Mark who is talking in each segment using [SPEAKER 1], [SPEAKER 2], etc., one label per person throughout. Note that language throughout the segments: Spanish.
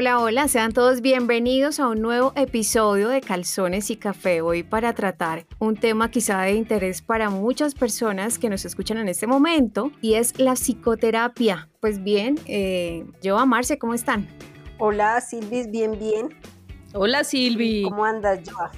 [SPEAKER 1] Hola, hola, sean todos bienvenidos a un nuevo episodio de Calzones y Café. Hoy para tratar un tema quizá de interés para muchas personas que nos escuchan en este momento y es la psicoterapia. Pues bien, eh, yo a Marce, ¿cómo están?
[SPEAKER 2] Hola Silvis, bien, bien.
[SPEAKER 3] Hola Silvi.
[SPEAKER 2] ¿Cómo andas, Joa?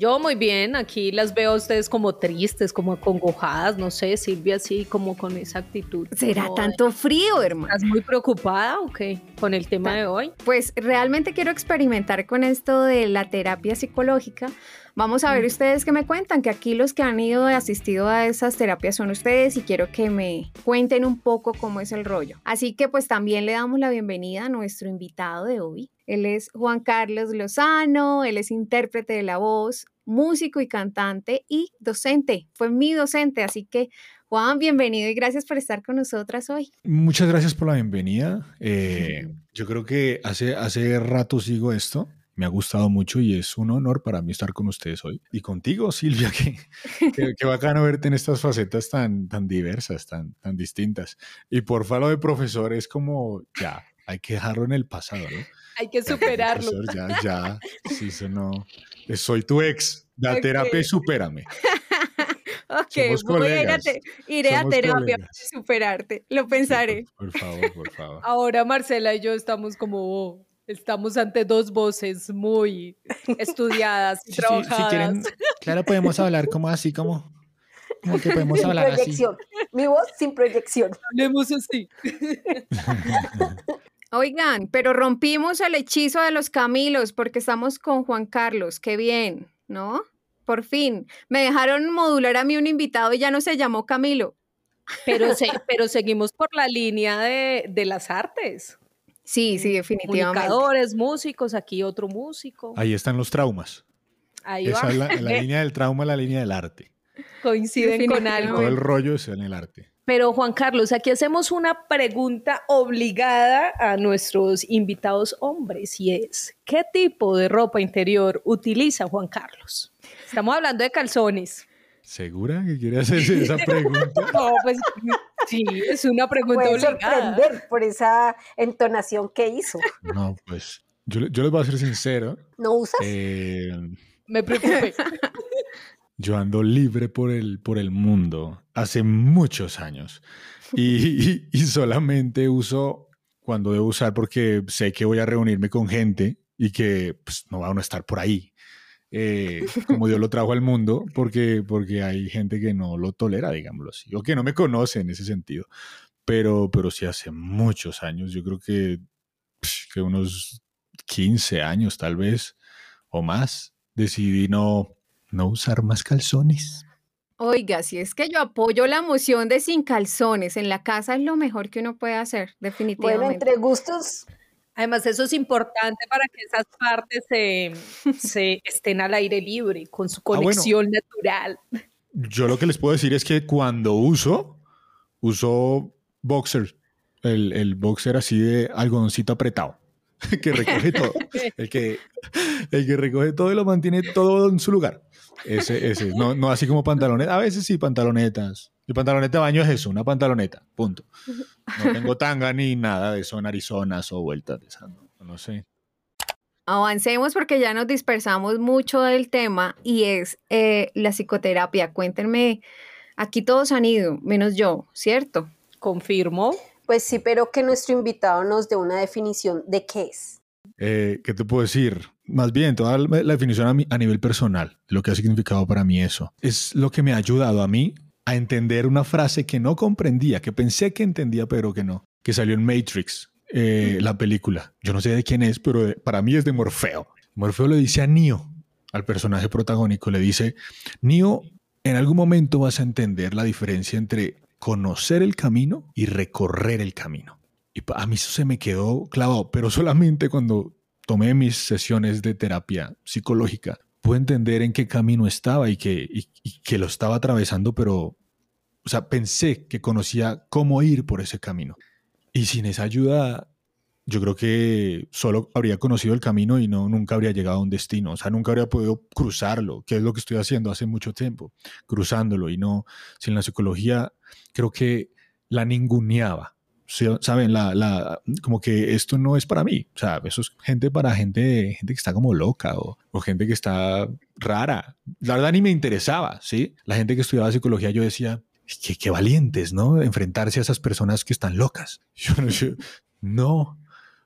[SPEAKER 3] Yo muy bien, aquí las veo a ustedes como tristes, como acongojadas, no sé, Silvia así como con esa actitud.
[SPEAKER 1] ¿Será tanto frío, hermano?
[SPEAKER 3] ¿Estás muy preocupada o qué con el tema de hoy?
[SPEAKER 1] Pues realmente quiero experimentar con esto de la terapia psicológica. Vamos a ver ustedes qué me cuentan, que aquí los que han ido y asistido a esas terapias son ustedes y quiero que me cuenten un poco cómo es el rollo. Así que pues también le damos la bienvenida a nuestro invitado de hoy. Él es Juan Carlos Lozano, él es intérprete de la voz, músico y cantante y docente. Fue mi docente, así que Juan, bienvenido y gracias por estar con nosotras hoy.
[SPEAKER 4] Muchas gracias por la bienvenida. Eh, yo creo que hace, hace rato sigo esto. Me ha gustado mucho y es un honor para mí estar con ustedes hoy. Y contigo, Silvia, que, que, bacano verte en estas facetas tan, tan diversas, tan, tan distintas. Y por lo de profesor es como, ya, hay que dejarlo en el pasado, ¿no?
[SPEAKER 3] Hay que superarlo.
[SPEAKER 4] ya, ya, sí, eso no. Soy tu ex, da terapia y supérame.
[SPEAKER 1] ok, voy a ir a iré a terapia para superarte, lo pensaré.
[SPEAKER 4] por, favor, por favor.
[SPEAKER 3] Ahora Marcela y yo estamos como, estamos ante dos voces muy estudiadas y trabajadas. si quieren,
[SPEAKER 5] claro, podemos hablar como así, como, como que podemos hablar
[SPEAKER 2] proyección. Mi voz sin proyección.
[SPEAKER 3] Hablemos así.
[SPEAKER 1] Oigan, pero rompimos el hechizo de los Camilos porque estamos con Juan Carlos. Qué bien, ¿no? Por fin. Me dejaron modular a mí un invitado y ya no se llamó Camilo.
[SPEAKER 3] Pero, pero seguimos por la línea de, las artes.
[SPEAKER 1] Sí, sí, definitivamente.
[SPEAKER 3] Comunicadores, músicos, aquí otro músico.
[SPEAKER 4] Ahí están los traumas.
[SPEAKER 3] Ahí
[SPEAKER 4] Esa es la, línea del trauma, la línea del arte.
[SPEAKER 3] Coinciden con algo.
[SPEAKER 4] Todo el rollo es en el arte.
[SPEAKER 3] Pero Juan Carlos, aquí hacemos una pregunta obligada a nuestros invitados hombres y es, ¿qué tipo de ropa interior utiliza Juan Carlos? Estamos hablando de calzones.
[SPEAKER 4] ¿Segura que quiere hacerse esa pregunta?
[SPEAKER 3] No, pues sí, es una pregunta
[SPEAKER 2] Puede
[SPEAKER 3] obligada.
[SPEAKER 2] sorprender por esa entonación que hizo.
[SPEAKER 4] No, pues yo, yo les voy a ser sincero.
[SPEAKER 2] ¿No usas?
[SPEAKER 4] Eh,
[SPEAKER 3] Me preocupé.
[SPEAKER 4] Yo ando libre por el, por el mundo hace muchos años y, solamente uso cuando debo usar porque sé que voy a reunirme con gente y que pues, no van a estar por ahí. Eh, como Dios lo trajo al mundo, porque, porque hay gente que no lo tolera, digámoslo así, o que no me conoce en ese sentido. Pero, pero sí hace muchos años, yo creo que, que unos 15 años tal vez o más, decidí no, no usar más calzones.
[SPEAKER 1] Oiga, si es que yo apoyo la moción de sin calzones en la casa es lo mejor que uno puede hacer, definitivamente.
[SPEAKER 2] Bueno, entre gustos.
[SPEAKER 3] Además, eso es importante para que esas partes se, estén al aire libre, con su ah, conexión natural.
[SPEAKER 4] Yo lo que les puedo decir es que cuando uso, uso boxer, el, el boxer así de algodoncito apretado. que recoge todo. El que, el que recoge todo y lo mantiene todo en su lugar. Ese, ese. No, no así como pantalonetas. A veces sí, pantalonetas. El pantaloneta de baño es eso, una pantaloneta. Punto. No tengo tanga ni nada de eso en Arizona o vueltas de esa. No, sé.
[SPEAKER 1] Avancemos porque ya nos dispersamos mucho del tema y es eh, la psicoterapia. Cuéntenme, aquí todos han ido, menos yo, ¿cierto?
[SPEAKER 3] Confirmo.
[SPEAKER 2] Pues sí, pero que nuestro invitado nos dé una definición de qué es.
[SPEAKER 4] Eh, ¿Qué te puedo decir? Más bien, toda la definición a, a nivel personal, lo que ha significado para mí eso, es lo que me ha ayudado a mí a entender una frase que no comprendía, que pensé que entendía, pero que no, que salió en Matrix, eh, la película. Yo no sé de quién es, pero para mí es de Morfeo. Morfeo le dice a Neo, al personaje protagónico, le dice, Neo, en algún momento vas a entender la diferencia entre conocer el camino y recorrer el camino. Y a mí eso se me quedó clavado, pero solamente cuando tomé mis sesiones de terapia psicológica pude entender en qué camino estaba y que, que lo estaba atravesando, pero, o sea, pensé que conocía cómo ir por ese camino. Y sin esa ayuda, yo creo que solo habría conocido el camino y no nunca habría llegado a un destino, o sea, nunca habría podido cruzarlo, que es lo que estoy haciendo hace mucho tiempo, cruzándolo y no sin la psicología creo que la ninguneaba. ¿saben? La, la, como que esto no es para mí. O sea, eso es gente para gente, gente que está como loca o, o gente que está rara. La verdad ni me interesaba, ¿sí? La gente que estudiaba psicología, yo decía, qué, qué valientes, ¿no? Enfrentarse a esas personas que están locas. Yo no, yo, no.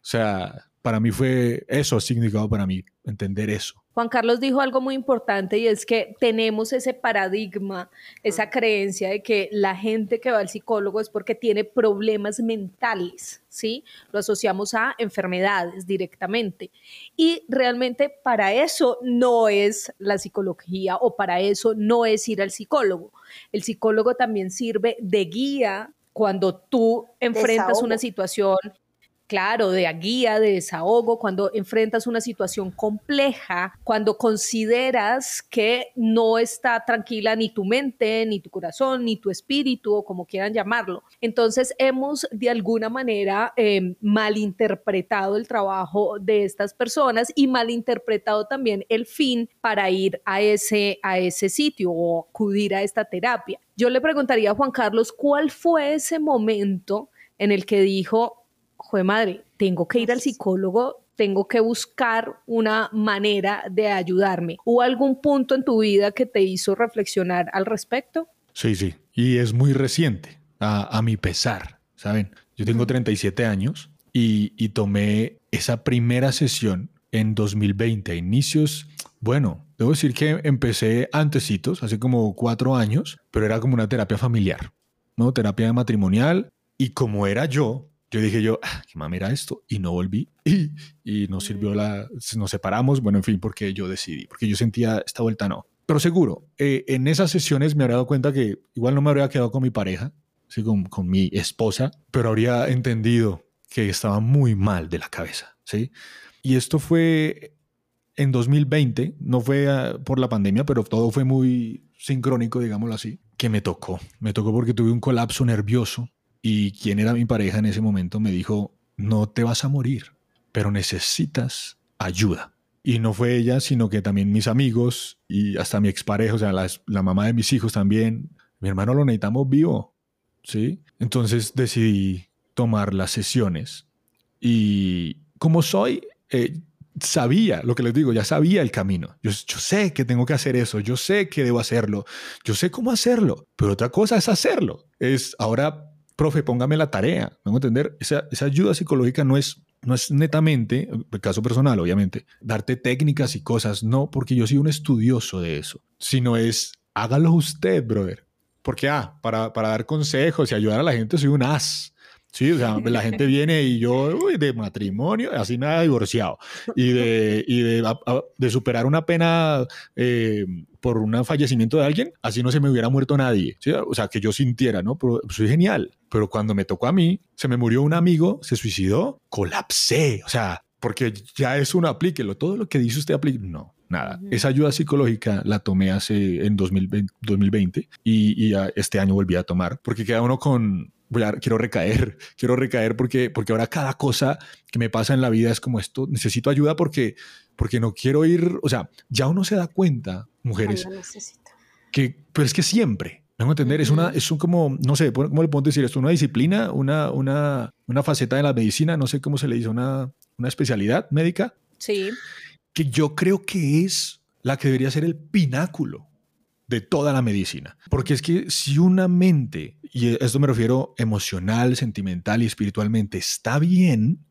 [SPEAKER 4] O sea, para mí fue eso, ha significado para mí entender eso.
[SPEAKER 3] Juan Carlos dijo algo muy importante y es que tenemos ese paradigma, esa creencia de que la gente que va al psicólogo es porque tiene problemas mentales, ¿sí? Lo asociamos a enfermedades directamente. Y realmente para eso no es la psicología o para eso no es ir al psicólogo. El psicólogo también sirve de guía cuando tú enfrentas
[SPEAKER 2] Desahogo.
[SPEAKER 3] una situación claro, de guía, de desahogo, cuando enfrentas una situación compleja, cuando consideras que no está tranquila ni tu mente, ni tu corazón, ni tu espíritu, o como quieran llamarlo. Entonces hemos de alguna manera eh, malinterpretado el trabajo de estas personas y malinterpretado también el fin para ir a ese, a ese sitio o acudir a esta terapia. Yo le preguntaría a Juan Carlos, ¿cuál fue ese momento en el que dijo, joder madre, tengo que ir al psicólogo, tengo que buscar una manera de ayudarme. ¿Hubo algún punto en tu vida que te hizo reflexionar al respecto?
[SPEAKER 4] Sí, sí. Y es muy reciente, a, a mi pesar, ¿saben? Yo tengo 37 años y, y tomé esa primera sesión en 2020, a inicios, bueno, debo decir que empecé antecitos, hace como cuatro años, pero era como una terapia familiar, ¿no? Terapia matrimonial. Y como era yo, yo dije yo, ah, qué mamera esto, y no volví. Y, y no sirvió la, nos separamos, bueno, en fin, porque yo decidí, porque yo sentía esta vuelta no. Pero seguro, eh, en esas sesiones me habría dado cuenta que igual no me habría quedado con mi pareja, ¿sí? con, con mi esposa, pero habría entendido que estaba muy mal de la cabeza, ¿sí? Y esto fue en 2020, no fue uh, por la pandemia, pero todo fue muy sincrónico, digámoslo así, que me tocó. Me tocó porque tuve un colapso nervioso y quien era mi pareja en ese momento me dijo, no te vas a morir, pero necesitas ayuda. Y no fue ella, sino que también mis amigos y hasta mi expareja, o sea, la, mamá de mis hijos también. Mi hermano lo necesitamos vivo, ¿sí? Entonces decidí tomar las sesiones y como soy, eh, sabía lo que les digo, ya sabía el camino. Yo, yo, sé que tengo que hacer eso, yo sé que debo hacerlo, yo sé cómo hacerlo, pero otra cosa es hacerlo. Es ahora, profe, póngame la tarea. ¿Me entender? Esa, ayuda psicológica no es, no es netamente, el caso personal, obviamente, darte técnicas y cosas, no, porque yo soy un estudioso de eso, sino es hágalo usted, brother. Porque, ah, para, para dar consejos y ayudar a la gente soy un as. Sí, o sea, la gente viene y yo, uy, de matrimonio, así nada divorciado, y de, y de, de superar una pena eh, por un fallecimiento de alguien, así no se me hubiera muerto nadie, o sea, que yo sintiera, ¿no? Pero soy genial, pero cuando me tocó a mí, se me murió un amigo, se suicidó, colapsé, o sea, porque ya es un aplíquelo, todo lo que dice usted aplique, no, nada. Uh -huh. Esa ayuda psicológica la tomé hace en 2020, 2020 y, y, este año volví a tomar, porque queda uno con, voy a, quiero recaer, quiero recaer porque, porque ahora cada cosa que me pasa en la vida es como esto, necesito ayuda porque, porque no quiero ir, o sea, ya uno se da cuenta, mujeres, que, pero es que siempre, ¿me a entender? Uh -huh. Es una, es un como, no sé, ¿cómo le puedo decir esto? Una disciplina, una, una, una faceta de la medicina, no sé cómo se le dice, una, una especialidad médica.
[SPEAKER 3] Sí.
[SPEAKER 4] Que yo creo que es la que debería ser el pináculo de toda la medicina. Porque es que si una mente, y esto me refiero emocional, sentimental y espiritualmente, está bien,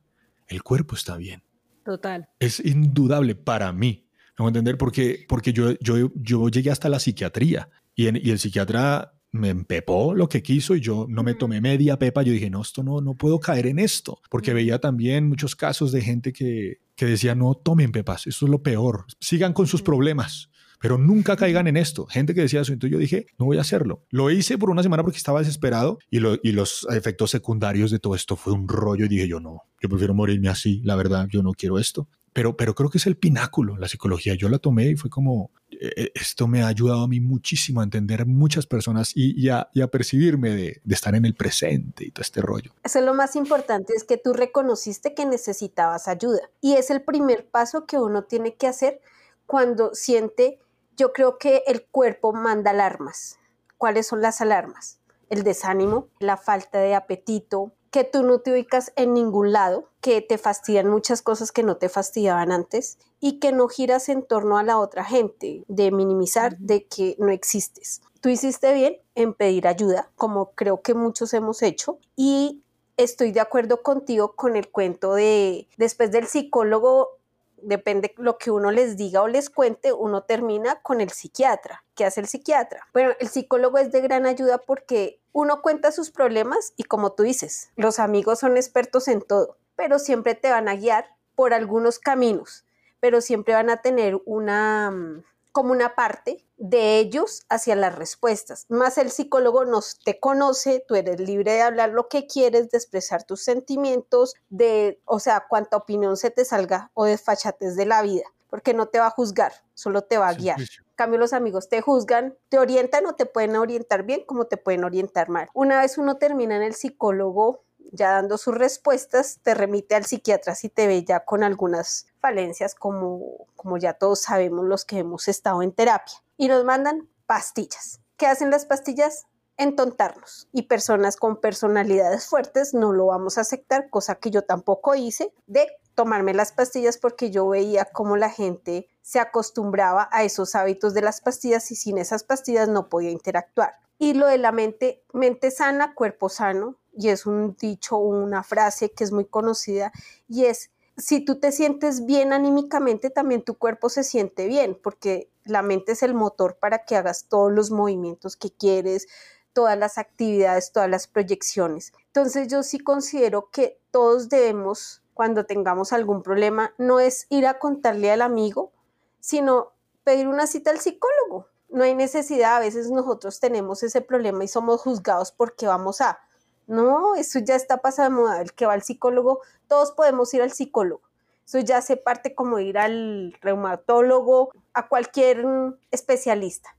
[SPEAKER 4] el cuerpo está bien.
[SPEAKER 3] Total.
[SPEAKER 4] Es indudable para mí. ¿Me voy a entender? Porque, porque yo, yo, yo llegué hasta la psiquiatría y, en, y el psiquiatra me empepó lo que quiso y yo no me tomé media pepa. Yo dije, no, esto no, no puedo caer en esto. Porque veía también muchos casos de gente que, que decía, no tomen pepas, esto es lo peor. Sigan con sus problemas pero nunca caigan en esto. Gente que decía eso, entonces yo dije, no voy a hacerlo. Lo hice por una semana porque estaba desesperado y, lo, y, los efectos secundarios de todo esto fue un rollo y dije yo no, yo prefiero morirme así, la verdad, yo no quiero esto. Pero, pero creo que es el pináculo, la psicología. Yo la tomé y fue como, eh, esto me ha ayudado a mí muchísimo a entender muchas personas y, y, a, y a, percibirme de, de, estar en el presente y todo este rollo.
[SPEAKER 2] Eso es lo más importante, es que tú reconociste que necesitabas ayuda. Y es el primer paso que uno tiene que hacer cuando siente yo creo que el cuerpo manda alarmas. ¿Cuáles son las alarmas? El desánimo, la falta de apetito, que tú no te ubicas en ningún lado, que te fastidian muchas cosas que no te fastidiaban antes y que no giras en torno a la otra gente, de minimizar, de que no existes. Tú hiciste bien en pedir ayuda, como creo que muchos hemos hecho, y estoy de acuerdo contigo con el cuento de después del psicólogo depende lo que uno les diga o les cuente, uno termina con el psiquiatra. ¿Qué hace el psiquiatra? Bueno, el psicólogo es de gran ayuda porque uno cuenta sus problemas y como tú dices, los amigos son expertos en todo, pero siempre te van a guiar por algunos caminos, pero siempre van a tener una mm, como una parte de ellos hacia las respuestas. Más el psicólogo nos te conoce, tú eres libre de hablar lo que quieres, de expresar tus sentimientos, de, o sea, cuánta opinión se te salga o desfachates de la vida, porque no te va a juzgar, solo te va a guiar. En cambio, los amigos te juzgan, te orientan o te pueden orientar bien como te pueden orientar mal. Una vez uno termina en el psicólogo, ya dando sus respuestas, te remite al psiquiatra si te ve ya con algunas falencias como, como ya todos sabemos los que hemos estado en terapia. Y nos mandan pastillas. ¿Qué hacen las pastillas? entontarnos y personas con personalidades fuertes no lo vamos a aceptar, cosa que yo tampoco hice de tomarme las pastillas porque yo veía cómo la gente se acostumbraba a esos hábitos de las pastillas y sin esas pastillas no podía interactuar. Y lo de la mente, mente sana, cuerpo sano, y es un dicho, una frase que es muy conocida, y es, si tú te sientes bien anímicamente, también tu cuerpo se siente bien, porque la mente es el motor para que hagas todos los movimientos que quieres, todas las actividades, todas las proyecciones. Entonces yo sí considero que todos debemos, cuando tengamos algún problema, no es ir a contarle al amigo, sino pedir una cita al psicólogo. No hay necesidad, a veces nosotros tenemos ese problema y somos juzgados porque vamos a no, eso ya está pasando, el que va al psicólogo, todos podemos ir al psicólogo. Eso ya hace parte como ir al reumatólogo, a cualquier especialista.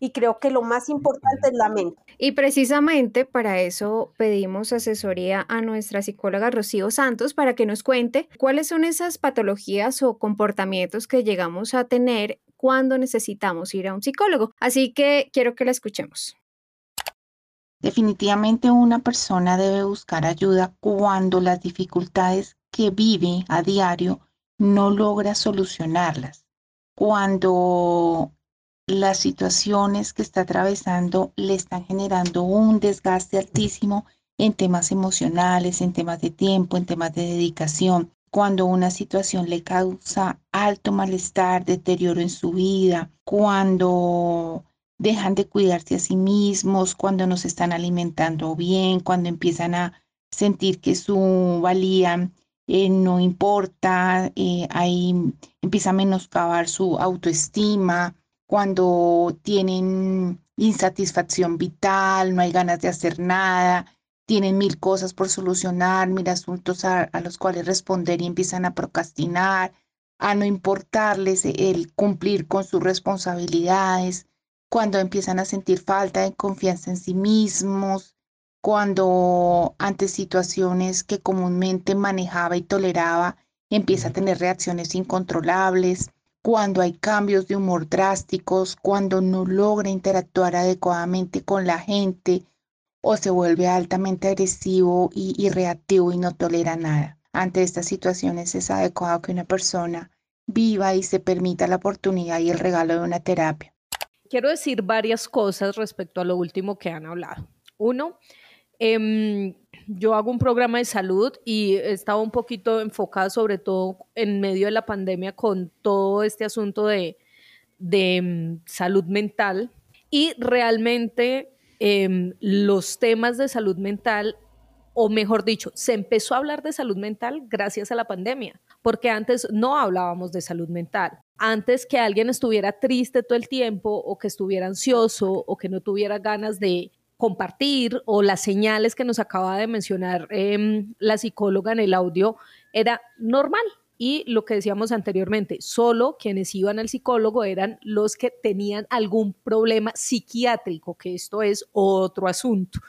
[SPEAKER 2] Y creo que lo más importante es la mente.
[SPEAKER 1] Y precisamente para eso pedimos asesoría a nuestra psicóloga Rocío Santos para que nos cuente cuáles son esas patologías o comportamientos que llegamos a tener cuando necesitamos ir a un psicólogo. Así que quiero que la escuchemos.
[SPEAKER 6] Definitivamente una persona debe buscar ayuda cuando las dificultades que vive a diario no logra solucionarlas, cuando las situaciones que está atravesando le están generando un desgaste altísimo en temas emocionales, en temas de tiempo, en temas de dedicación, cuando una situación le causa alto malestar, deterioro en su vida, cuando dejan de cuidarse a sí mismos, cuando no se están alimentando bien, cuando empiezan a sentir que su valía eh, no importa, eh, ahí empieza a menoscabar su autoestima, cuando tienen insatisfacción vital, no hay ganas de hacer nada, tienen mil cosas por solucionar, mil asuntos a los cuales responder y empiezan a procrastinar, a no importarles el cumplir con sus responsabilidades, cuando empiezan a sentir falta de confianza en sí mismos, cuando ante situaciones que comúnmente manejaba y toleraba, empieza a tener reacciones incontrolables, cuando hay cambios de humor drásticos, cuando no logra interactuar adecuadamente con la gente o se vuelve altamente agresivo y, reactivo y no tolera nada. Ante estas situaciones es adecuado que una persona viva y se permita la oportunidad y el regalo de una terapia
[SPEAKER 3] quiero decir varias cosas respecto a lo último que han hablado. Uno, em, yo hago un programa de salud y estaba un poquito enfocada sobre todo en medio de la pandemia con todo este asunto de, em, salud mental. Y realmente em, los temas de salud mental, o mejor dicho, se empezó a hablar de salud mental gracias a la pandemia, porque antes no hablábamos de salud mental. Antes que alguien estuviera triste todo el tiempo o que estuviera ansioso o que no tuviera ganas de compartir o las señales que nos acaba de mencionar em, la psicóloga en el audio era normal. Y lo que decíamos anteriormente, solo quienes iban al psicólogo eran los que tenían algún problema psiquiátrico, que esto es otro asunto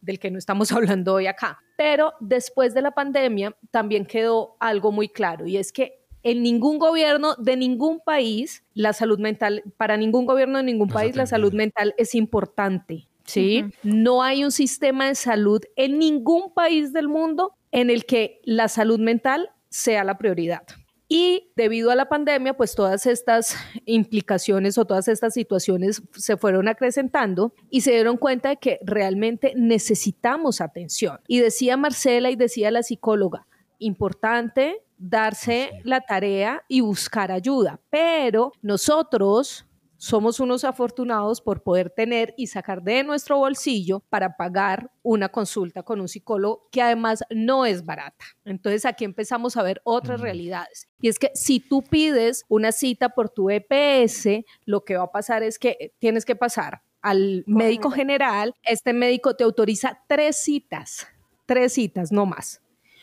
[SPEAKER 3] del que no estamos hablando hoy acá. Pero después de la pandemia también quedó algo muy claro y es que en ningún gobierno de ningún país la salud mental, para ningún gobierno de ningún país la salud mental es importante. ¿Sí? No hay un sistema de salud en ningún país del mundo en el que la salud mental sea la prioridad. Y debido a la pandemia, pues todas estas implicaciones o todas estas situaciones se fueron acrecentando y se dieron cuenta de que realmente necesitamos atención. Y decía Marcela y decía la psicóloga, importante darse la tarea y buscar ayuda, pero nosotros somos unos afortunados por poder tener y sacar de nuestro bolsillo para pagar una consulta con un psicólogo que además no es barata. Entonces aquí empezamos a ver otras realidades. Y es que si tú pides una cita por tu EPS, lo que va a pasar es que tienes que pasar al médico general. Este médico te autoriza tres citas, tres citas, no más,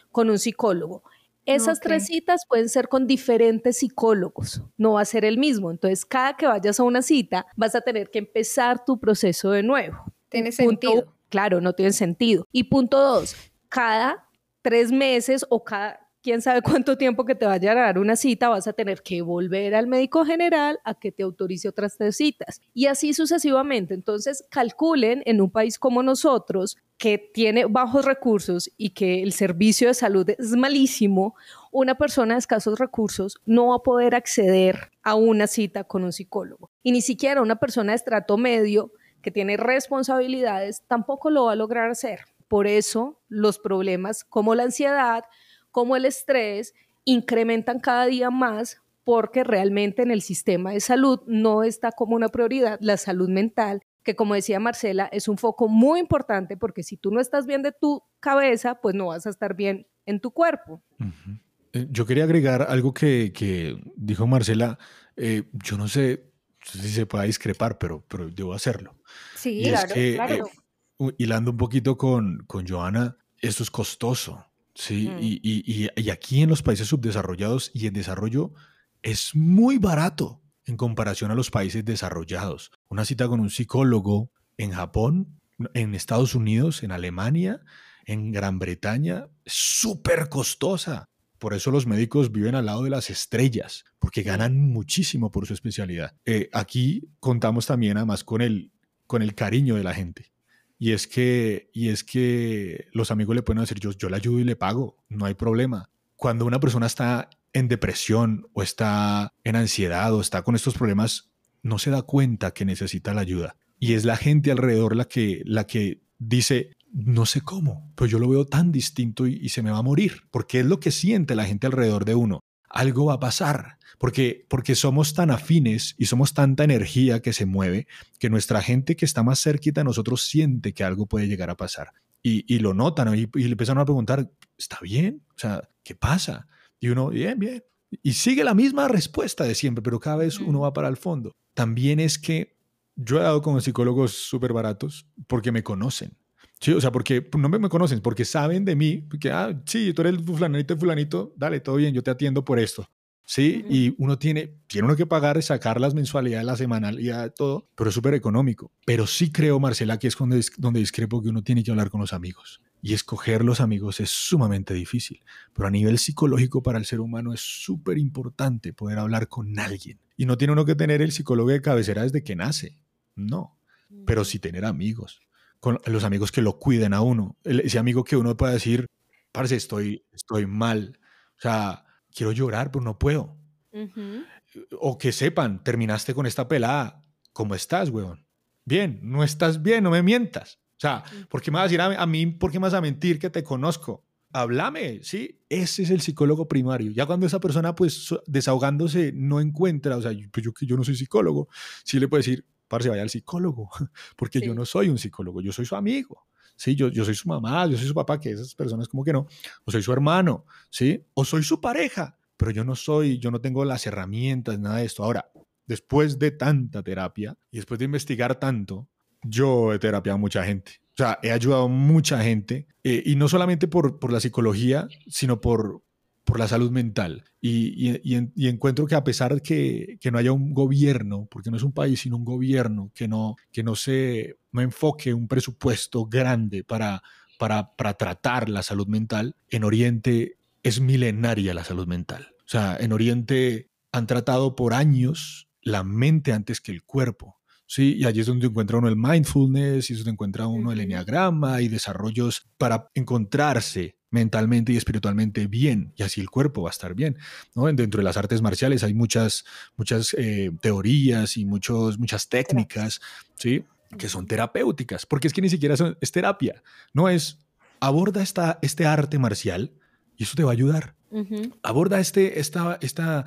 [SPEAKER 3] con un psicólogo. Esas tres citas pueden ser con diferentes psicólogos, no va a ser el mismo. Entonces, cada que vayas a una cita, vas a tener que empezar tu proceso de nuevo.
[SPEAKER 1] Tiene sentido.
[SPEAKER 3] Claro, no tiene sentido. Y punto dos, cada tres meses o cada quién sabe cuánto tiempo que te vaya a dar una cita, vas a tener que volver al médico general a que te autorice otras tres citas. Y así sucesivamente. Entonces, calculen en un país como nosotros, que tiene bajos recursos y que el servicio de salud es malísimo, una persona de escasos recursos no va a poder acceder a una cita con un psicólogo. Y ni siquiera una persona de estrato medio que tiene responsabilidades tampoco lo va a lograr hacer. Por eso los problemas como la ansiedad, como el estrés incrementan cada día más porque realmente en el sistema de salud no está como una prioridad la salud mental, que como decía Marcela, es un foco muy importante porque si tú no estás bien de tu cabeza, pues no vas a estar bien en tu cuerpo.
[SPEAKER 4] Eh, yo quería agregar algo que, dijo Marcela, eh, yo no sé si se pueda discrepar, pero, pero debo hacerlo.
[SPEAKER 1] Sí, claro, eh, claro.
[SPEAKER 4] hilando un poquito con, con Joana, esto es costoso. Sí, y, aquí en los países subdesarrollados y en desarrollo es muy barato en comparación a los países desarrollados. Una cita con un psicólogo en Japón, en Estados Unidos, en Alemania, en Gran Bretaña, es súper costosa. Por eso los médicos viven al lado de las estrellas, porque ganan muchísimo por su especialidad. Eh, aquí contamos también además con el, con el cariño de la gente. Y es que, y es que los amigos le pueden decir, yo, yo le ayudo y le pago, no hay problema. Cuando una persona está en depresión o está en ansiedad o está con estos problemas, no se da cuenta que necesita la ayuda. Y es la gente alrededor la que, la que dice, no sé cómo, pero yo lo veo tan distinto y, y se me va a morir, porque es lo que siente la gente alrededor de uno. Algo va a pasar, porque, porque somos tan afines y somos tanta energía que se mueve que nuestra gente que está más cerquita de nosotros siente que algo puede llegar a pasar. Y, lo notan y, le empiezan a preguntar, ¿está bien? O sea, ¿qué pasa? Y uno, bien, bien. Y sigue la misma respuesta de siempre, pero cada vez uno va para el fondo. También es que yo he dado con psicólogos súper baratos porque me conocen. Sí, o sea, porque no me, conocen, porque saben de mí, porque, ah, sí, tú eres fulanito, el fulanito, dale, todo bien, yo te atiendo por esto. Sí, y uno tiene, tiene uno que pagar, sacar las mensualidades, la semanalidad, todo, pero es súper económico. Pero sí creo, Marcela, que es donde, donde discrepo que uno tiene que hablar con los amigos. Y escoger los amigos es sumamente difícil. Pero a nivel psicológico para el ser humano es súper importante poder hablar con alguien. Y no tiene uno que tener el psicólogo de cabecera desde que nace. No. Pero sí tener amigos. Con los amigos que lo cuiden a uno. ese amigo que uno pueda decir, parce, estoy, estoy mal. O sea, quiero llorar, pero no puedo. O que sepan, terminaste con esta pelada, ¿cómo estás, weón? Bien, no estás bien, no me mientas. O sea, ¿por qué me vas a decir a, mí, por qué me vas a mentir que te conozco? Háblame, ¿sí? Ese es el psicólogo primario. Ya cuando esa persona, pues, desahogándose, no encuentra, o sea, pues yo que yo no soy psicólogo, sí le puede decir, parce, vaya al psicólogo, porque yo no soy un psicólogo, yo soy su amigo. Sí, yo, yo soy su mamá, yo soy su papá, que esas personas como que no, o soy su hermano, ¿sí? O soy su pareja, pero yo no soy, yo no tengo las herramientas, nada de esto. Ahora, después de tanta terapia y después de investigar tanto, yo he terapiado a mucha gente. O sea, he ayudado a mucha gente, eh, y no solamente por, por la psicología, sino por, por la salud mental. Y, y, encuentro que a pesar de que, que, no haya un gobierno, porque no es un país, sino un gobierno, que no, que no se no enfoque un presupuesto grande para, para, para tratar la salud mental, en Oriente es milenaria la salud mental. O sea, en Oriente han tratado por años la mente antes que el cuerpo. ¿sí? Y allí es donde encuentra uno el mindfulness, y es donde encuentra uno el enneagrama y desarrollos para encontrarse mentalmente y espiritualmente bien, y así el cuerpo va a estar bien. ¿no? Dentro de las artes marciales hay muchas, muchas eh, teorías y muchos, muchas técnicas ¿sí? que son terapéuticas, porque es que ni siquiera son- es terapia, no es aborda esta, este arte marcial y eso te va a ayudar aborda este, esta, esta,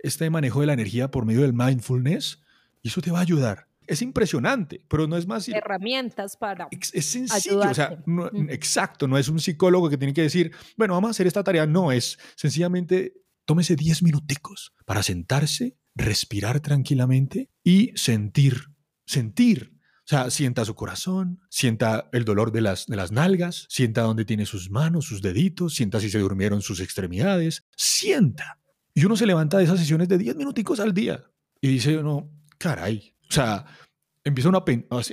[SPEAKER 4] este manejo de la energía por medio del mindfulness y eso te va a ayudar. Es impresionante, pero no es más...
[SPEAKER 3] Herramientas para...
[SPEAKER 4] Es sencillo, o sea,
[SPEAKER 3] Ayudarte.
[SPEAKER 4] no-
[SPEAKER 3] Ujú.
[SPEAKER 4] exacto, no es un psicólogo que tiene que decir, bueno, vamos a hacer esta tarea, no, es sencillamente tómese 10 minuticos para sentarse, respirar tranquilamente y sentir, sentir. O sea, sienta su corazón, sienta el dolor de las, de las nalgas, sienta dónde tiene sus manos, sus deditos, sienta si se durmieron sus extremidades, sienta. Y uno se levanta de esas sesiones de 10 minuticos al día y dice uno, caray, o sea, empieza uno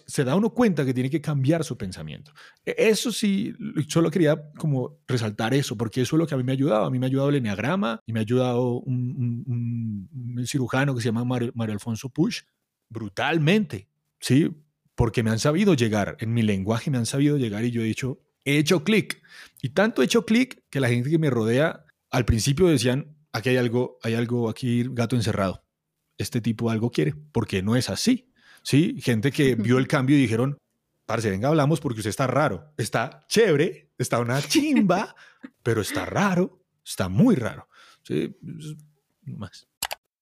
[SPEAKER 4] se da uno cuenta que tiene que cambiar su pensamiento. E- Eso sí, solo quería como resaltar eso, porque eso es lo que a mí me ha ayudado. A mí me ha ayudado el enneagrama y me ha ayudado un cirujano que se llama Mario, Mario Alfonso Push, brutalmente, ¿sí? Porque me han sabido llegar, en mi lenguaje me han sabido llegar y yo he dicho, he hecho clic. Y tanto he hecho clic que la gente que me rodea al principio decían, aquí hay algo, hay algo, aquí gato encerrado. Este tipo algo quiere, porque no es así. ¿sí? Gente que vio el cambio y dijeron, parce, venga, hablamos porque usted está raro. Está chévere, está una chimba, pero está raro, está muy raro. ¿sí? No más.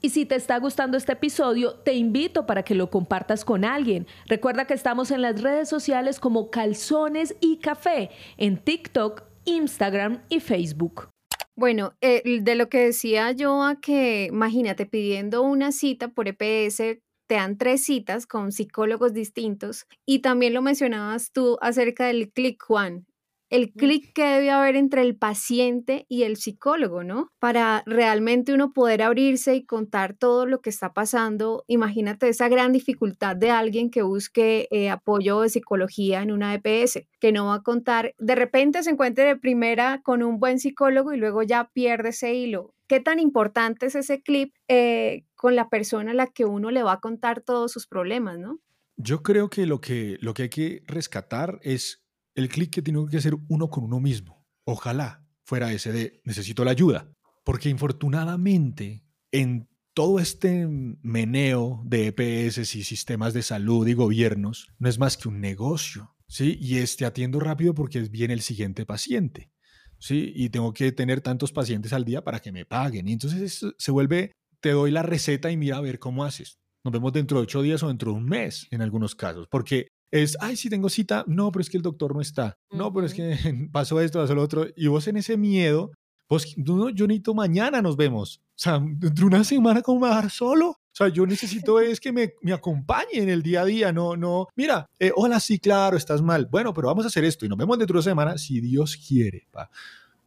[SPEAKER 3] Y si te está gustando este episodio, te invito para que lo compartas con alguien. Recuerda que estamos en las redes sociales como Calzones y Café, en TikTok, Instagram y Facebook.
[SPEAKER 1] Bueno, eh, de lo que decía yo a que, imagínate, pidiendo una cita por EPS, te dan tres citas con psicólogos distintos y también lo mencionabas tú acerca del click, Juan. El clic que debe haber entre el paciente y el psicólogo, ¿no? Para realmente uno poder abrirse y contar todo lo que está pasando. Imagínate esa gran dificultad de alguien que busque eh, apoyo de psicología en una EPS, que no va a contar, de repente se encuentre de primera con un buen psicólogo y luego ya pierde ese hilo. ¿Qué tan importante es ese clip eh, con la persona a la que uno le va a contar todos sus problemas, ¿no?
[SPEAKER 4] Yo creo que lo que, lo que hay que rescatar es el clic que tiene que hacer uno con uno mismo. Ojalá fuera ese de necesito la ayuda, porque infortunadamente en todo este meneo de EPS y sistemas de salud y gobiernos no es más que un negocio, ¿sí? Y este atiendo rápido porque viene el siguiente paciente, ¿sí? Y tengo que tener tantos pacientes al día para que me paguen. Y entonces se vuelve, te doy la receta y mira a ver cómo haces. Nos vemos dentro de ocho días o dentro de un mes en algunos casos, porque es, ay, si tengo cita, no, pero es que el doctor no está, no, pero es que pasó esto, pasó lo otro, y vos en ese miedo, vos, no, yo necesito mañana nos vemos, o sea, dentro de una semana, ¿cómo me va a dejar solo? O sea, yo necesito es que me, me acompañe en el día a día, no, no, mira, eh, hola, sí, claro, estás mal, bueno, pero vamos a hacer esto y nos vemos dentro de una semana, si Dios quiere, pa.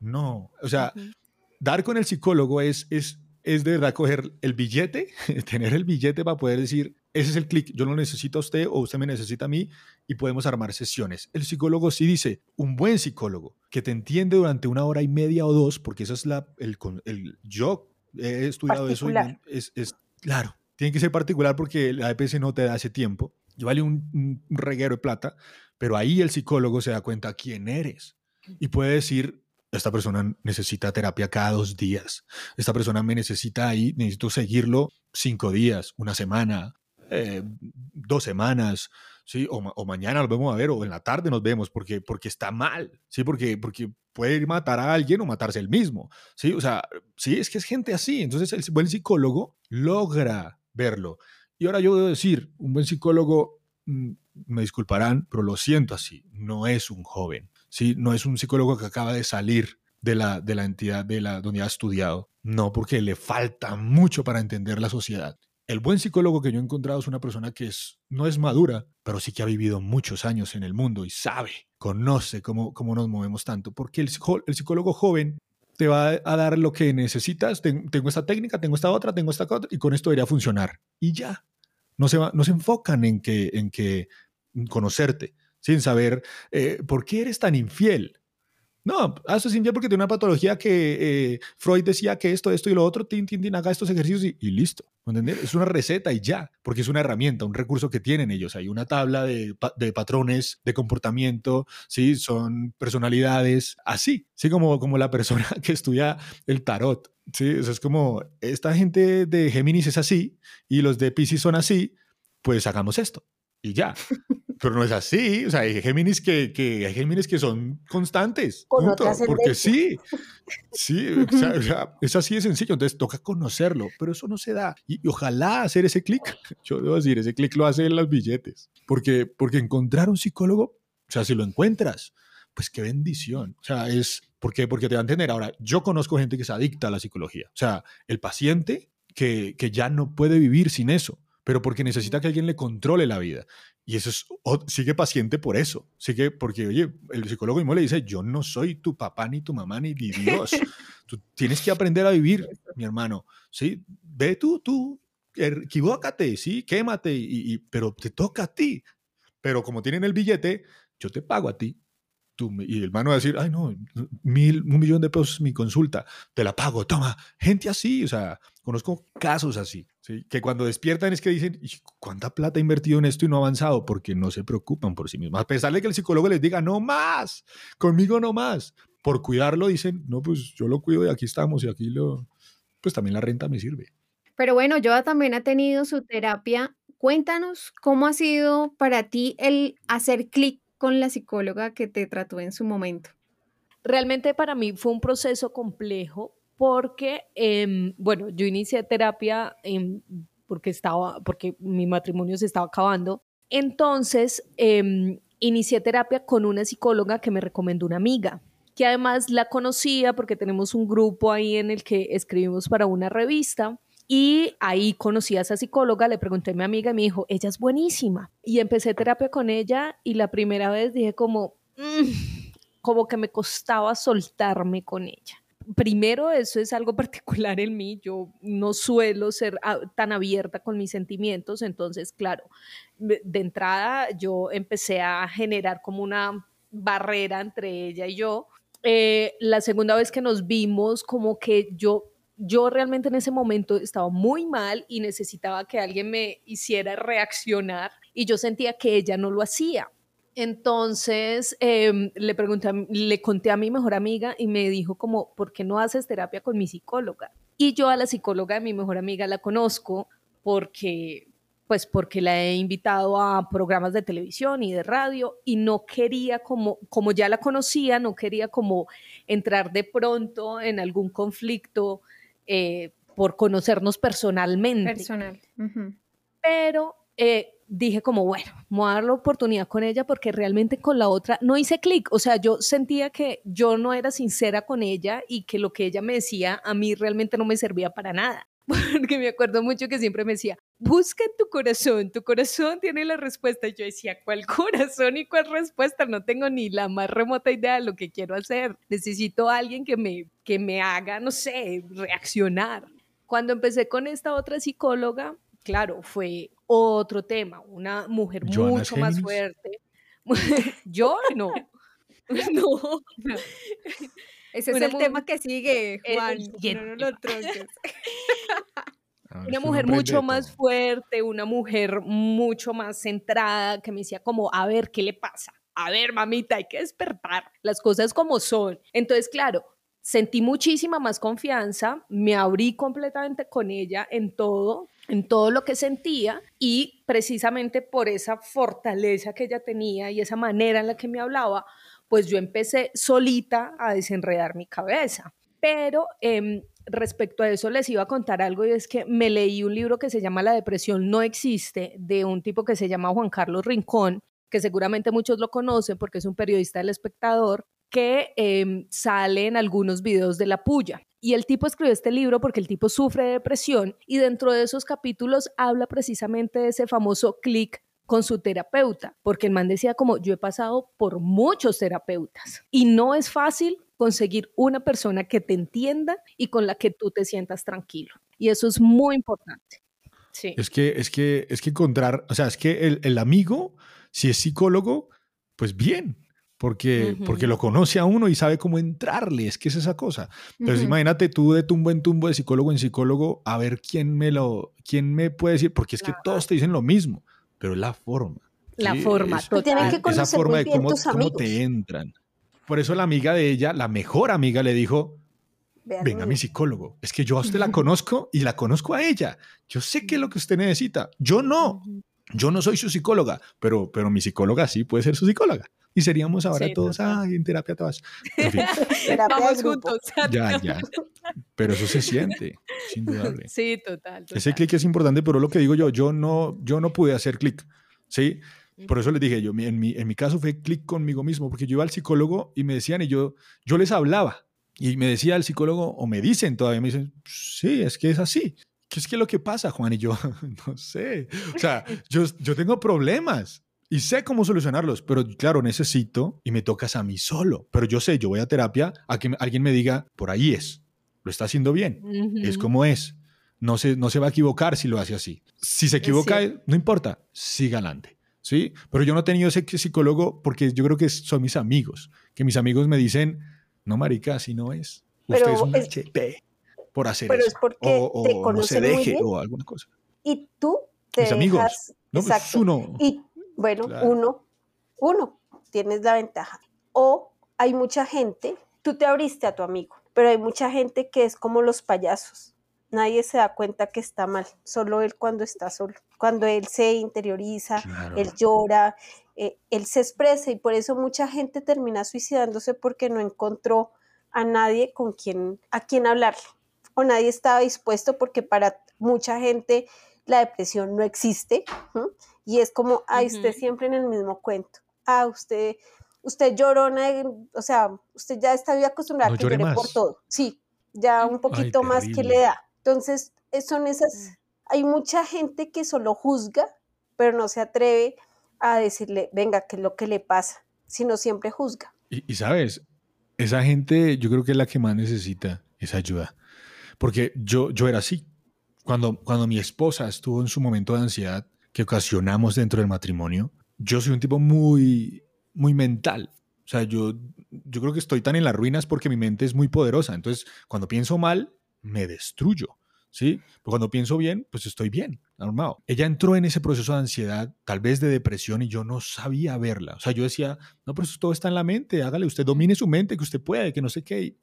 [SPEAKER 4] no, o sea, dar con el psicólogo es, es, es de verdad coger el billete, tener el billete para poder decir, ese es el clic, yo lo necesito a usted o usted me necesita a mí y podemos armar sesiones. El psicólogo sí dice, un buen psicólogo que te entiende durante una hora y media o dos, porque eso es la, el, el yo he estudiado eso y
[SPEAKER 2] Particular.
[SPEAKER 4] es, es claro, tiene que ser particular porque la EPS no te da ese tiempo y vale un, un reguero de plata, pero ahí el psicólogo se da cuenta quién eres y puede decir, esta persona necesita terapia cada dos días, esta persona me necesita ahí, necesito seguirlo cinco días, una semana, eh, dos semanas, ¿sí? O, o mañana nos vemos a ver, o en la tarde nos vemos, porque, porque está mal, ¿sí? Porque, porque puede matar a alguien o matarse él mismo, ¿sí? O sea, sí, es que es gente así. Entonces, el buen psicólogo logra verlo. Y ahora yo debo decir, un buen psicólogo, mm, me disculparán, pero lo siento así, no es un joven, ¿sí? No es un psicólogo que acaba de salir de la, de la entidad de la, donde ha estudiado. No, porque le falta mucho para entender la sociedad. El buen psicólogo que yo he encontrado es una persona que es, no es madura, pero sí que ha vivido muchos años en el mundo y sabe, conoce cómo, cómo nos movemos tanto. Porque el, psicólogo joven te va a dar lo que necesitas. Ten- tengo esta técnica, tengo esta otra, tengo esta otra, y con esto debería funcionar. Y ya. No se, va- no se enfocan en que, en que conocerte, sin saber eh, por qué eres tan infiel. No, ah, eso es infiel porque tiene una patología que eh, Freud decía que esto, esto y lo otro, tin, haga estos ejercicios y, listo. ¿Entendés? Es una receta y ya, porque es una herramienta, un recurso que tienen ellos. Hay una tabla de, pa- de patrones de comportamiento, ¿sí? Son personalidades, así, ¿sí? Como, como la persona que estudia el tarot, ¿sí? Eso es como, esta gente de Géminis es así y los de Pisces son así, pues hagamos esto y ya. Pero no es así, o sea, hay Géminis que, que, hay Géminis que son constantes,
[SPEAKER 2] Con
[SPEAKER 4] punto, porque sí, sí, o sea, o sea, es así de sencillo, entonces toca conocerlo, pero eso no se da. Y, y ojalá hacer ese clic, yo debo decir, ese clic lo hace en los billetes, porque, porque encontrar un psicólogo, o sea, si lo encuentras, pues qué bendición, o sea, es, ¿por qué? Porque te va a entender. Ahora, yo conozco gente que se adicta a la psicología, o sea, el paciente que, que ya no puede vivir sin eso, pero porque necesita que alguien le controle la vida. Y eso es, sigue paciente por eso. Sigue porque, oye, el psicólogo mismo le dice, yo no soy tu papá, ni tu mamá, ni, ni Dios. Tú tienes que aprender a vivir, mi hermano. Sí, ve tú, tú, er- equivócate, sí, quémate, y, y- pero te toca a ti. Pero como tienen el billete, yo te pago a ti. Y el hermano va a decir, ay, no, mil, un millón de pesos mi consulta, te la pago, toma. Gente así, o sea, conozco casos así, ¿sí? que cuando despiertan es que dicen, "¿Y ¿cuánta plata he invertido en esto y no ha avanzado? Porque no se preocupan por sí mismos. A pesar de que el psicólogo les diga, no más, conmigo no más. Por cuidarlo dicen, no, pues yo lo cuido y aquí estamos y aquí lo, pues también la renta me sirve.
[SPEAKER 1] Pero bueno, Joa también ha tenido su terapia. Cuéntanos cómo ha sido para ti el hacer clic con la psicóloga que te trató en su momento.
[SPEAKER 3] Realmente para mí fue un proceso complejo porque, em, bueno, yo inicié terapia em, porque, estaba, porque mi matrimonio se estaba acabando. Entonces, em, inicié terapia con una psicóloga que me recomendó una amiga, que además la conocía porque tenemos un grupo ahí en el que escribimos para una revista. Y ahí conocí a esa psicóloga, le pregunté a mi amiga y me dijo, ella es buenísima. Y empecé terapia con ella y la primera vez dije como, "Mm", como que me costaba soltarme con ella. Primero, eso es algo particular en mí. Yo no suelo ser ah, tan abierta con mis sentimientos. Entonces, claro, de entrada yo empecé a generar como una barrera entre ella y yo. Eh, la segunda vez que nos vimos, como que yo, yo realmente en ese momento estaba muy mal y necesitaba que alguien me hiciera reaccionar y yo sentía que ella no lo hacía. Entonces em, le pregunté, le conté a mi mejor amiga y me dijo como, ¿por qué no haces terapia con mi psicóloga? Y yo a la psicóloga de mi mejor amiga la conozco porque, pues porque la he invitado a programas de televisión y de radio y no quería como, como ya la conocía, no quería como entrar de pronto en algún conflicto eh, por conocernos personalmente
[SPEAKER 1] Personal.
[SPEAKER 3] Pero eh, dije como, bueno, voy a dar la oportunidad con ella porque realmente con la otra no hice clic, o sea, yo sentía que yo no era sincera con ella y que lo que ella me decía a mí realmente no me servía para nada. Porque me acuerdo mucho que siempre me decía, busca en tu corazón, tu corazón tiene la respuesta. Yo decía, ¿cuál corazón y cuál respuesta? No tengo ni la más remota idea de lo que quiero hacer. Necesito a alguien que me, que me haga, no sé, reaccionar. Cuando empecé con esta otra psicóloga, claro, fue otro tema, una mujer
[SPEAKER 4] ¿Joana es
[SPEAKER 3] mucho más fuerte. yo no. No,
[SPEAKER 1] Ese es el tema que sigue,
[SPEAKER 3] el
[SPEAKER 1] Juan. No, no lo tronques.
[SPEAKER 4] A ver
[SPEAKER 3] una mujer mucho más fuerte, una mujer mucho más centrada, que me decía como, a ver, ¿qué le pasa? A ver, mamita, hay que despertar las cosas como son. Entonces, claro, sentí muchísima más confianza, me abrí completamente con ella en todo, en todo lo que sentía y precisamente por esa fortaleza que ella tenía y esa manera en la que me hablaba, pues yo empecé solita a desenredar mi cabeza. Pero em, respecto a eso les iba a contar algo y es que me leí un libro que se llama La depresión no existe de un tipo que se llama Juan Carlos Rincón, que seguramente muchos lo conocen porque es un periodista del espectador que em, sale en algunos videos de la puya. Y el tipo escribió este libro porque el tipo sufre de depresión y dentro de esos capítulos habla precisamente de ese famoso clic con su terapeuta, porque el man decía como yo he pasado por muchos terapeutas y no es fácil conseguir una persona que te entienda y con la que tú te sientas tranquilo. Y eso es muy importante. Sí.
[SPEAKER 4] Es que, es que, es que encontrar, o sea, es que el, el amigo, si es psicólogo, pues bien, porque, porque lo conoce a uno y sabe cómo entrarle, es que es esa cosa. Entonces
[SPEAKER 1] Ujú.
[SPEAKER 4] imagínate tú de tumbo en tumbo, de psicólogo en psicólogo, a ver quién me lo, quién me puede decir, porque es que todos te dicen lo mismo, pero es la forma.
[SPEAKER 3] La
[SPEAKER 4] ¿sí?
[SPEAKER 3] forma,
[SPEAKER 4] Es-
[SPEAKER 2] Tú tienes
[SPEAKER 3] total.
[SPEAKER 2] que
[SPEAKER 4] esa
[SPEAKER 2] conocer
[SPEAKER 4] forma
[SPEAKER 2] muy
[SPEAKER 4] de
[SPEAKER 2] bien
[SPEAKER 4] cómo,
[SPEAKER 2] tus
[SPEAKER 4] cómo te entran. Por eso la amiga de ella, la mejor amiga, le dijo,
[SPEAKER 2] Vean,
[SPEAKER 4] venga mi
[SPEAKER 2] mire,
[SPEAKER 4] psicólogo, es que yo a usted la conozco y la conozco a ella. Yo sé qué es lo que usted necesita. Yo no, yo no soy su psicóloga, pero, pero mi psicóloga sí puede ser su psicóloga. Y seríamos ahora
[SPEAKER 3] Sí,
[SPEAKER 4] todos, ay, en terapia todas. En fin,
[SPEAKER 2] terapia de
[SPEAKER 3] Vamos
[SPEAKER 2] grupo.
[SPEAKER 3] juntos.
[SPEAKER 4] ya, ya. Pero eso se siente, es indudable.
[SPEAKER 3] Sí, total.
[SPEAKER 4] Ese
[SPEAKER 3] total.
[SPEAKER 4] clic es importante, pero lo que digo yo, yo no, yo no pude hacer clic, ¿sí? Por eso les dije, yo, en, mi, en mi caso fue clic conmigo mismo, porque yo iba al psicólogo y me decían, y yo, yo les hablaba, y me decía el psicólogo, o me dicen todavía, me dicen, sí, es que es así. ¿Qué es que lo que pasa, Juan? Y yo, no sé. O sea, yo, yo tengo problemas y sé cómo solucionarlos, pero claro, necesito y me tocas a mí solo. Pero yo sé, yo voy a terapia a que alguien me diga, por ahí es, lo está haciendo bien es como es. No se, no se va a equivocar si lo hace así. Si se equivoca, no importa, siga adelante. ¿Sí? Pero yo no he tenido ese psicólogo porque yo creo que son mis amigos, que mis amigos me dicen, no, marica, así no es. Usted
[SPEAKER 2] Pero
[SPEAKER 4] es un
[SPEAKER 2] es-
[SPEAKER 4] HP por hacer
[SPEAKER 2] pero
[SPEAKER 4] eso.
[SPEAKER 2] es porque
[SPEAKER 4] o
[SPEAKER 2] te
[SPEAKER 4] o no se deje
[SPEAKER 2] bien.
[SPEAKER 4] o alguna cosa.
[SPEAKER 2] Y tú te
[SPEAKER 4] Mis amigos.
[SPEAKER 2] dejas-
[SPEAKER 4] No, pues uno.
[SPEAKER 2] Y bueno,
[SPEAKER 4] Claro.
[SPEAKER 2] uno, uno, tienes la ventaja. O hay mucha gente, tú te abriste a tu amigo, pero hay mucha gente que es como los payasos. Nadie se da cuenta que está mal, solo él cuando está solo. Cuando él se interioriza,
[SPEAKER 4] Claro.
[SPEAKER 2] él llora, eh, él se expresa y por eso mucha gente termina suicidándose porque no encontró a nadie con quien, a quien hablarle. O nadie estaba dispuesto porque para mucha gente la depresión no existe. Y es como, ay, usted siempre en el mismo cuento. Ah, usted, usted llorona, o sea, usted ya está bien acostumbrada
[SPEAKER 4] No
[SPEAKER 2] a que
[SPEAKER 4] llore
[SPEAKER 2] por todo. Sí, ya un poquito más que le da. Entonces, eh, son esas, hay mucha gente que solo juzga, pero no se atreve a decirle, venga, qué es lo que le pasa, sino siempre juzga.
[SPEAKER 4] Y, y sabes, esa gente yo creo que es la que más necesita esa ayuda. Porque yo, yo era así. Cuando, cuando mi esposa estuvo en su momento de ansiedad que ocasionamos dentro del matrimonio, yo soy un tipo muy, muy mental. O sea, yo, yo creo que estoy tan en las ruinas porque mi mente es muy poderosa. Entonces, cuando pienso mal, me destruyo. ¿Sí? Pero cuando pienso bien, pues estoy bien, normal. Ella entró en ese proceso de ansiedad, tal vez de depresión, y yo no sabía verla. O sea, yo decía, no, pero eso todo está en la mente, hágale, usted domine su mente, que usted puede, que no sé qué. y,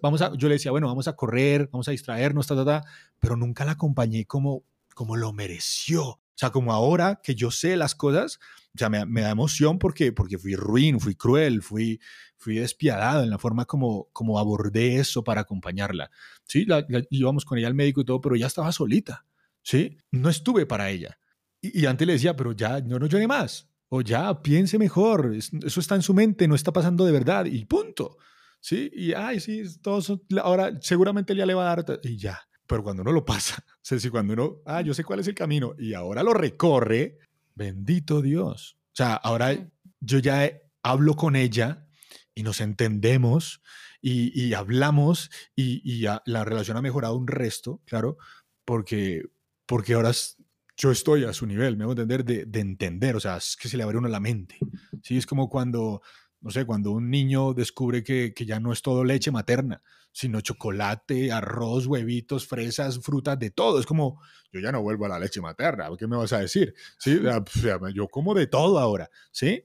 [SPEAKER 4] vamos a, yo le decía, bueno, vamos a correr, vamos a distraernos, ta, ta, ta, pero nunca la acompañé como, como lo mereció. O sea, como ahora que yo sé las cosas, o sea, me, da emoción porque, porque fui ruin, fui cruel, fui, fui despiadado en la forma como, como abordé eso para acompañarla. Sí, la, la- íbamos con ella al médico y todo, pero ella estaba solita. Sí, no estuve para ella. Y, antes le decía, pero ya, no, no llore más. O ya, piense mejor. es- eso está en su mente, no está pasando de verdad. Y punto. Sí, y ay, sí, todos ahora seguramente ya le va a dar. Y ya. Pero cuando uno lo pasa, sea, si cuando uno, ah, yo sé cuál es el camino y ahora lo recorre, bendito Dios. O sea, ahora yo ya he- hablo con ella y nos entendemos y, y hablamos y, la relación ha mejorado un resto, claro, porque, porque ahora es- yo estoy a su nivel, me hago entender, de, de entender, o sea, es que se le abre uno la mente. Sí, es como cuando, no sé, cuando un niño descubre que, que ya no es todo leche materna, sino chocolate, arroz, huevitos, fresas, frutas, de todo. Es como, yo ya no vuelvo a la leche materna, ¿qué me vas a decir? Sí, Ah, sea, yo como de todo ahora, ¿sí? E-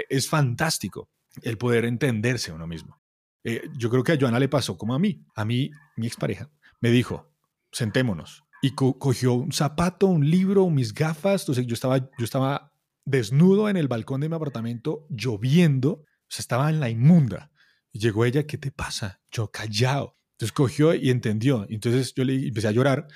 [SPEAKER 4] e- Es fantástico el poder entenderse uno mismo. Eh, yo creo que a Joana le pasó como a mí. A mí, mi expareja, me dijo, sentémonos. Y co- cogió un zapato, un libro, mis gafas. Entonces yo estaba, yo estaba desnudo en el balcón de mi apartamento, lloviendo. O sea, estaba en la inmunda. Y llegó ella, ¿qué te pasa? Yo callado. Entonces cogió y entendió. Entonces yo le empecé a llorar,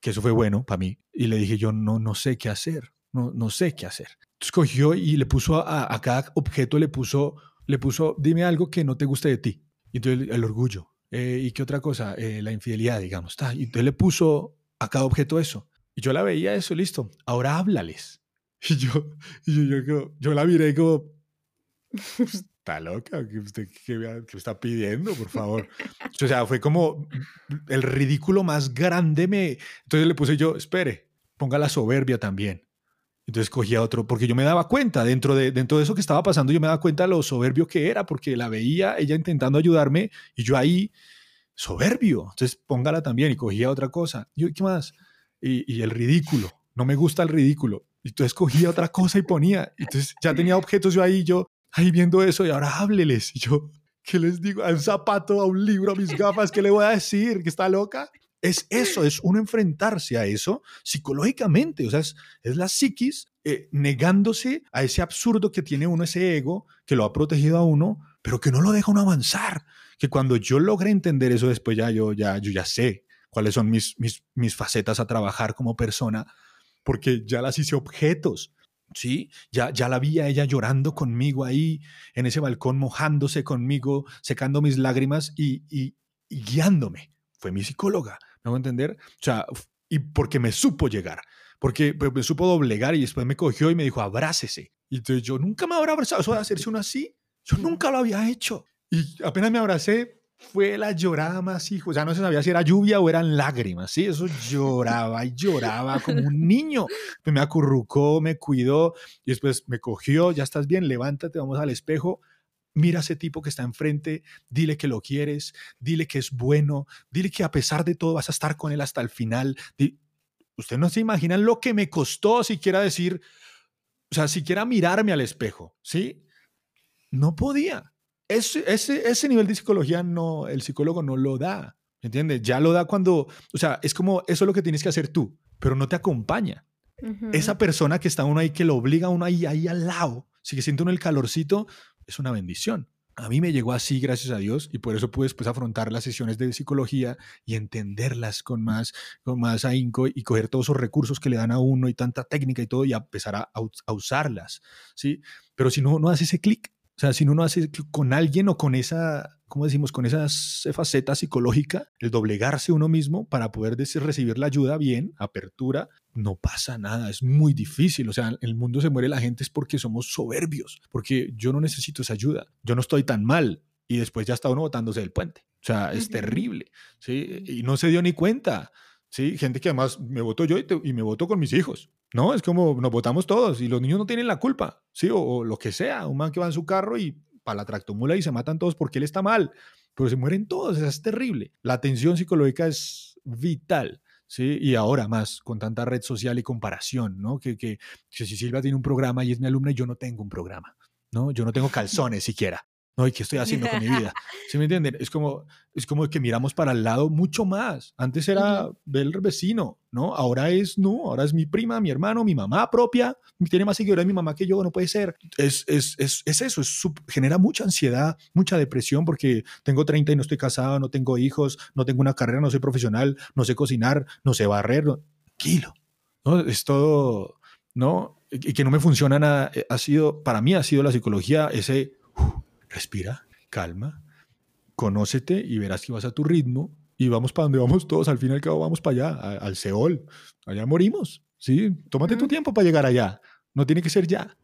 [SPEAKER 4] que eso fue bueno para mí. Y le dije, yo no, no sé qué hacer. No, no sé qué hacer. Entonces cogió y le puso a, cada objeto, le puso, le puso, dime algo que no te guste de ti. Y entonces el, orgullo. Eh, ¿Y qué otra cosa? Eh, la infidelidad, digamos. ta. Y entonces le puso a cada objeto eso. Y yo la veía eso, listo. Ahora háblales. Y yo, y yo, yo, yo, la miré como, está loca, ¿qué usted qué, qué está pidiendo, por favor? O sea, fue como el ridículo más grande. Me... Entonces le puse yo, espere, ponga la soberbia también. Entonces cogía otro, porque yo me daba cuenta, dentro de, dentro de eso que estaba pasando, yo me daba cuenta de lo soberbio que era, porque la veía ella intentando ayudarme y yo ahí, soberbio. Entonces póngala también y cogía otra cosa. Yo, ¿qué más? Y, y el ridículo. No me gusta el ridículo. Y entonces cogía otra cosa y ponía. Entonces ya tenía objetos yo ahí, yo ahí viendo eso y ahora hábleles. Y yo, ¿qué les digo? A un zapato, a un libro, a mis gafas, ¿qué le voy a decir? ¿Que está loca? Es eso, es uno enfrentarse a eso psicológicamente, o sea, es, es la psiquis eh, negándose a ese absurdo que tiene uno, ese ego que lo ha protegido a uno, pero que no lo deja uno avanzar. Que cuando yo logré entender eso después ya yo ya, yo ya sé cuáles son mis, mis, mis facetas a trabajar como persona, porque ya las hice objetos. ¿sí? Ya, ya la vi a ella llorando conmigo ahí en ese balcón, mojándose conmigo, secando mis lágrimas y, y, guiándome. Fue mi psicóloga, ¿me hago entender? O sea, y porque me supo llegar, porque pues, me supo doblegar y después me cogió y me dijo, abrácese. Y entonces yo nunca me habrá abrazado, eso de hacerse uno así, yo nunca lo había hecho. Y apenas me abracé, fue la llorada más hijo, ya no se sabía si era lluvia o eran lágrimas, sí, eso lloraba y lloraba como un niño. Me acurrucó, me cuidó y después me cogió, ya estás bien, levántate, vamos al espejo. Mira a ese tipo que está enfrente, dile que lo quieres, dile que es bueno, dile que a pesar de todo vas a estar con él hasta el final. Usted no se imaginan lo que me costó siquiera decir, o sea, siquiera mirarme al espejo, ¿sí? No podía ese, ese, ese nivel de psicología no, el psicólogo no lo da, ¿me entiendes? Ya lo da cuando, o sea, es como, eso es lo que tienes que hacer tú, pero no te acompaña. Esa persona que está uno ahí, que lo obliga a uno ahí, ahí al lado, si que siente uno el calorcito, es una bendición. A mí me llegó así, gracias a Dios, y por eso pude después afrontar las sesiones de psicología y entenderlas con más, con más ahínco y coger todos esos recursos que le dan a uno y tanta técnica y todo y empezar a, a usarlas, ¿sí? Pero si no, no hace ese clic, sea, si uno no hace con alguien o con esa, ¿cómo decimos? Con esa faceta psicológica, el doblegarse uno mismo para poder decir, recibir la ayuda bien, apertura, no pasa nada, es muy difícil. O sea, en el mundo se muere la gente es porque somos soberbios, porque yo no necesito esa ayuda, yo no estoy tan mal y después ya está uno botándose del puente. O sea, es terrible, ¿sí? Y no se dio ni cuenta. ¿sí? Gente que además me voto yo y, me voto con mis hijos. No, es como nos votamos todos y los niños no tienen la culpa, ¿sí? O, lo que sea, un man que va en su carro y para la tractomula y se matan todos porque él está mal, pero se mueren todos, es terrible. La atención psicológica es vital. ¿sí? Y ahora más, con tanta red social y comparación, ¿no? Que, que, que, si Silvia tiene un programa y es mi alumna y yo no tengo un programa, ¿no? Yo no tengo calzones siquiera. ¿No? ¿Y qué estoy haciendo con mi vida? ¿Sí me entienden? Es como, es como que miramos para el lado mucho más. Antes era del vecino, ¿no? Ahora es, no, ahora es mi prima, mi hermano, mi mamá propia, tiene más seguidores mi mamá que yo, no puede ser. Es, es, es, es eso, es, genera mucha ansiedad, mucha depresión porque tengo 30 y no estoy casado, no tengo hijos, no tengo una carrera, no soy profesional, no sé cocinar, no sé barrer, tranquilo, ¿no? Es todo, ¿no? Y que no me funciona nada, eh, ha sido, para mí ha sido la psicología ese respira, calma, conócete y verás que vas a tu ritmo y vamos para donde vamos todos, al fin y al cabo vamos para allá, al Seol, allá morimos, ¿sí? Tómate tu tiempo para llegar allá, no tiene que ser ya.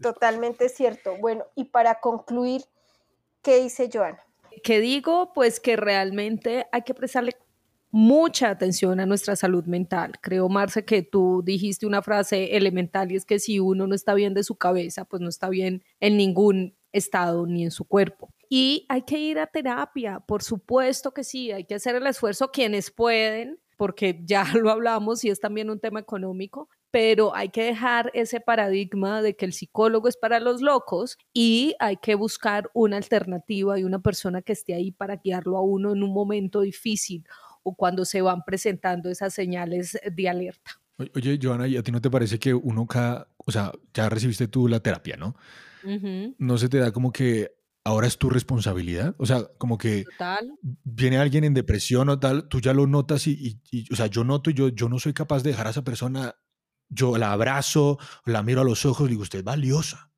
[SPEAKER 2] Totalmente cierto. Bueno, y para concluir, ¿qué dice Joana?
[SPEAKER 3] ¿Qué digo? Pues que realmente hay que prestarle mucha atención a nuestra salud mental. Creo, Marce, que tú dijiste una frase elemental y es que si uno no está bien de su cabeza, pues no está bien en ningún estado ni en su cuerpo. Y hay que ir a terapia, por supuesto que sí, hay que hacer el esfuerzo quienes pueden, porque ya lo hablamos y es también un tema económico, pero hay que dejar ese paradigma de que el psicólogo es para los locos y hay que buscar una alternativa y una persona que esté ahí para guiarlo a uno en un momento difícil o cuando se van presentando esas señales de alerta.
[SPEAKER 4] Oye, Joana, ¿y a ti no te parece que uno cada, o sea, ya recibiste tú la terapia, ¿no? No se te da como que ahora es tu responsabilidad. O sea, como que viene alguien en depresión o tal, tú ya lo notas y, o sea, yo noto y yo, yo no soy capaz de dejar a esa persona, yo la abrazo, la miro a los ojos y digo, usted es valiosa.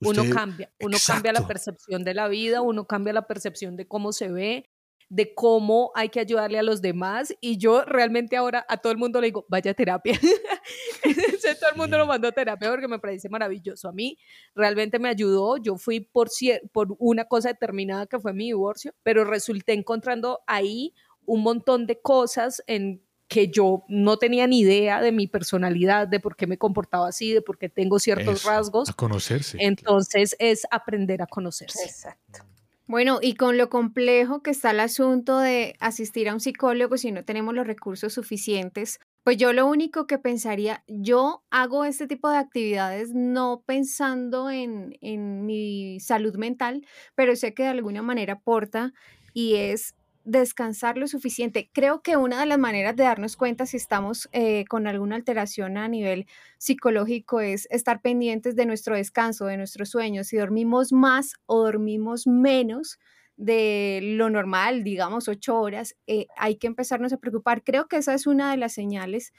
[SPEAKER 3] uno cambia, uno cambia la percepción de la vida, uno cambia la percepción de cómo se ve, de cómo hay que ayudarle a los demás y yo realmente ahora a todo el mundo le digo, vaya a terapia. todo el mundo lo mandó a terapia porque me parece maravilloso. A mí realmente me ayudó. Yo fui por, por una cosa determinada que fue mi divorcio, pero resulté encontrando ahí un montón de cosas en que yo no tenía ni idea de mi personalidad, de por qué me comportaba así, de por qué tengo ciertos
[SPEAKER 4] Eso,
[SPEAKER 3] rasgos.
[SPEAKER 4] A conocerse.
[SPEAKER 3] Entonces es aprender a conocerse.
[SPEAKER 2] Exacto.
[SPEAKER 1] Bueno, y con lo complejo que está el asunto de asistir a un psicólogo si no tenemos los recursos suficientes, pues yo lo único que pensaría, yo hago este tipo de actividades no pensando en, en mi salud mental, pero sé que de alguna manera aporta y es descansar lo suficiente. Creo que una de las maneras de darnos cuenta si estamos eh, con alguna alteración a nivel psicológico es estar pendientes de nuestro descanso, de nuestros sueños, si dormimos más o dormimos menos de lo normal, digamos ocho horas, eh, hay que empezarnos a preocupar. Creo que esa es una de las señales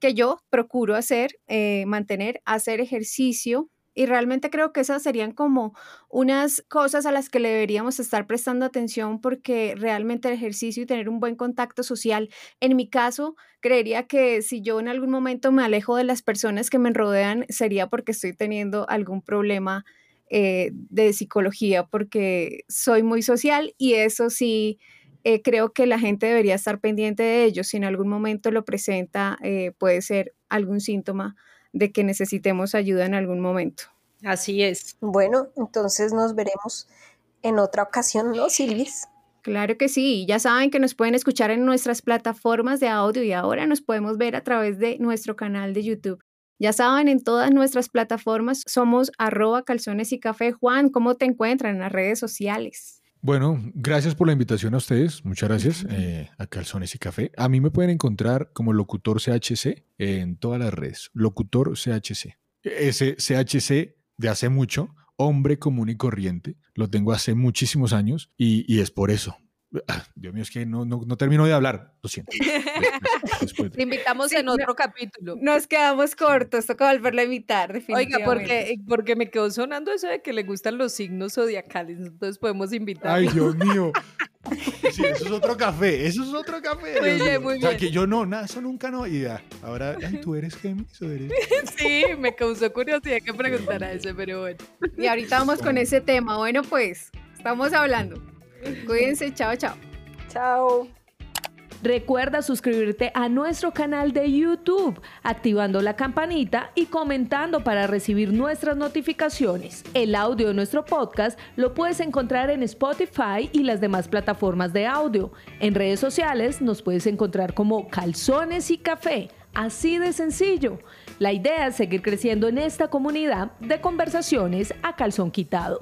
[SPEAKER 1] que yo procuro hacer, eh, mantener, hacer ejercicio, y realmente creo que esas serían como unas cosas a las que le deberíamos estar prestando atención porque realmente el ejercicio y tener un buen contacto social, en mi caso, creería que si yo en algún momento me alejo de las personas que me rodean, sería porque estoy teniendo algún problema eh, de psicología, porque soy muy social y eso sí. Eh, creo que la gente debería estar pendiente de ello. Si en algún momento lo presenta, eh, puede ser algún síntoma de que necesitemos ayuda en algún momento.
[SPEAKER 3] Así es.
[SPEAKER 2] Bueno, entonces nos veremos en otra ocasión, ¿no, Silvis?
[SPEAKER 1] Claro que sí, ya saben que nos pueden escuchar en nuestras plataformas de audio y ahora nos podemos ver a través de nuestro canal de YouTube. Ya saben, en todas nuestras plataformas somos arroba calzones y café. Juan, ¿cómo te encuentran en las redes sociales?
[SPEAKER 4] Bueno, gracias por la invitación a ustedes. Muchas gracias eh, a Calzones y Café. A mí me pueden encontrar como locutor CHC en todas las redes. Locutor CHC. Ese CHC de hace mucho, hombre común y corriente. Lo tengo hace muchísimos años y, y es por eso. Dios mío, es que no, no, no termino de hablar. Lo siento. Después- después-
[SPEAKER 3] Te invitamos
[SPEAKER 1] Sí,
[SPEAKER 3] en
[SPEAKER 1] no-
[SPEAKER 3] otro capítulo.
[SPEAKER 1] Nos quedamos cortos, toca volverlo a invitar,
[SPEAKER 3] Oiga, porque, porque me quedó sonando eso de que le gustan los signos zodiacales, entonces podemos invitar.
[SPEAKER 4] Ay, Dios mío. Sí, eso es otro café. Eso es otro café.
[SPEAKER 3] Muy bien, muy
[SPEAKER 4] O sea,
[SPEAKER 3] bien.
[SPEAKER 4] que yo no, nada, eso nunca no. Y ya, ahora, ay, tú eres Géminis o eres.
[SPEAKER 3] Sí, me causó curiosidad que preguntara eso, pero bueno.
[SPEAKER 1] Y ahorita vamos con ese tema. Bueno, pues, estamos hablando. Cuídense, chao, chao.
[SPEAKER 2] Chao.
[SPEAKER 3] Recuerda suscribirte a nuestro canal de YouTube, activando la campanita y comentando para recibir nuestras notificaciones. El audio de nuestro podcast lo puedes encontrar en Spotify y las demás plataformas de audio. En redes sociales nos puedes encontrar como Calzones y Café. Así de sencillo. La idea es seguir creciendo en esta comunidad de conversaciones a calzón quitado.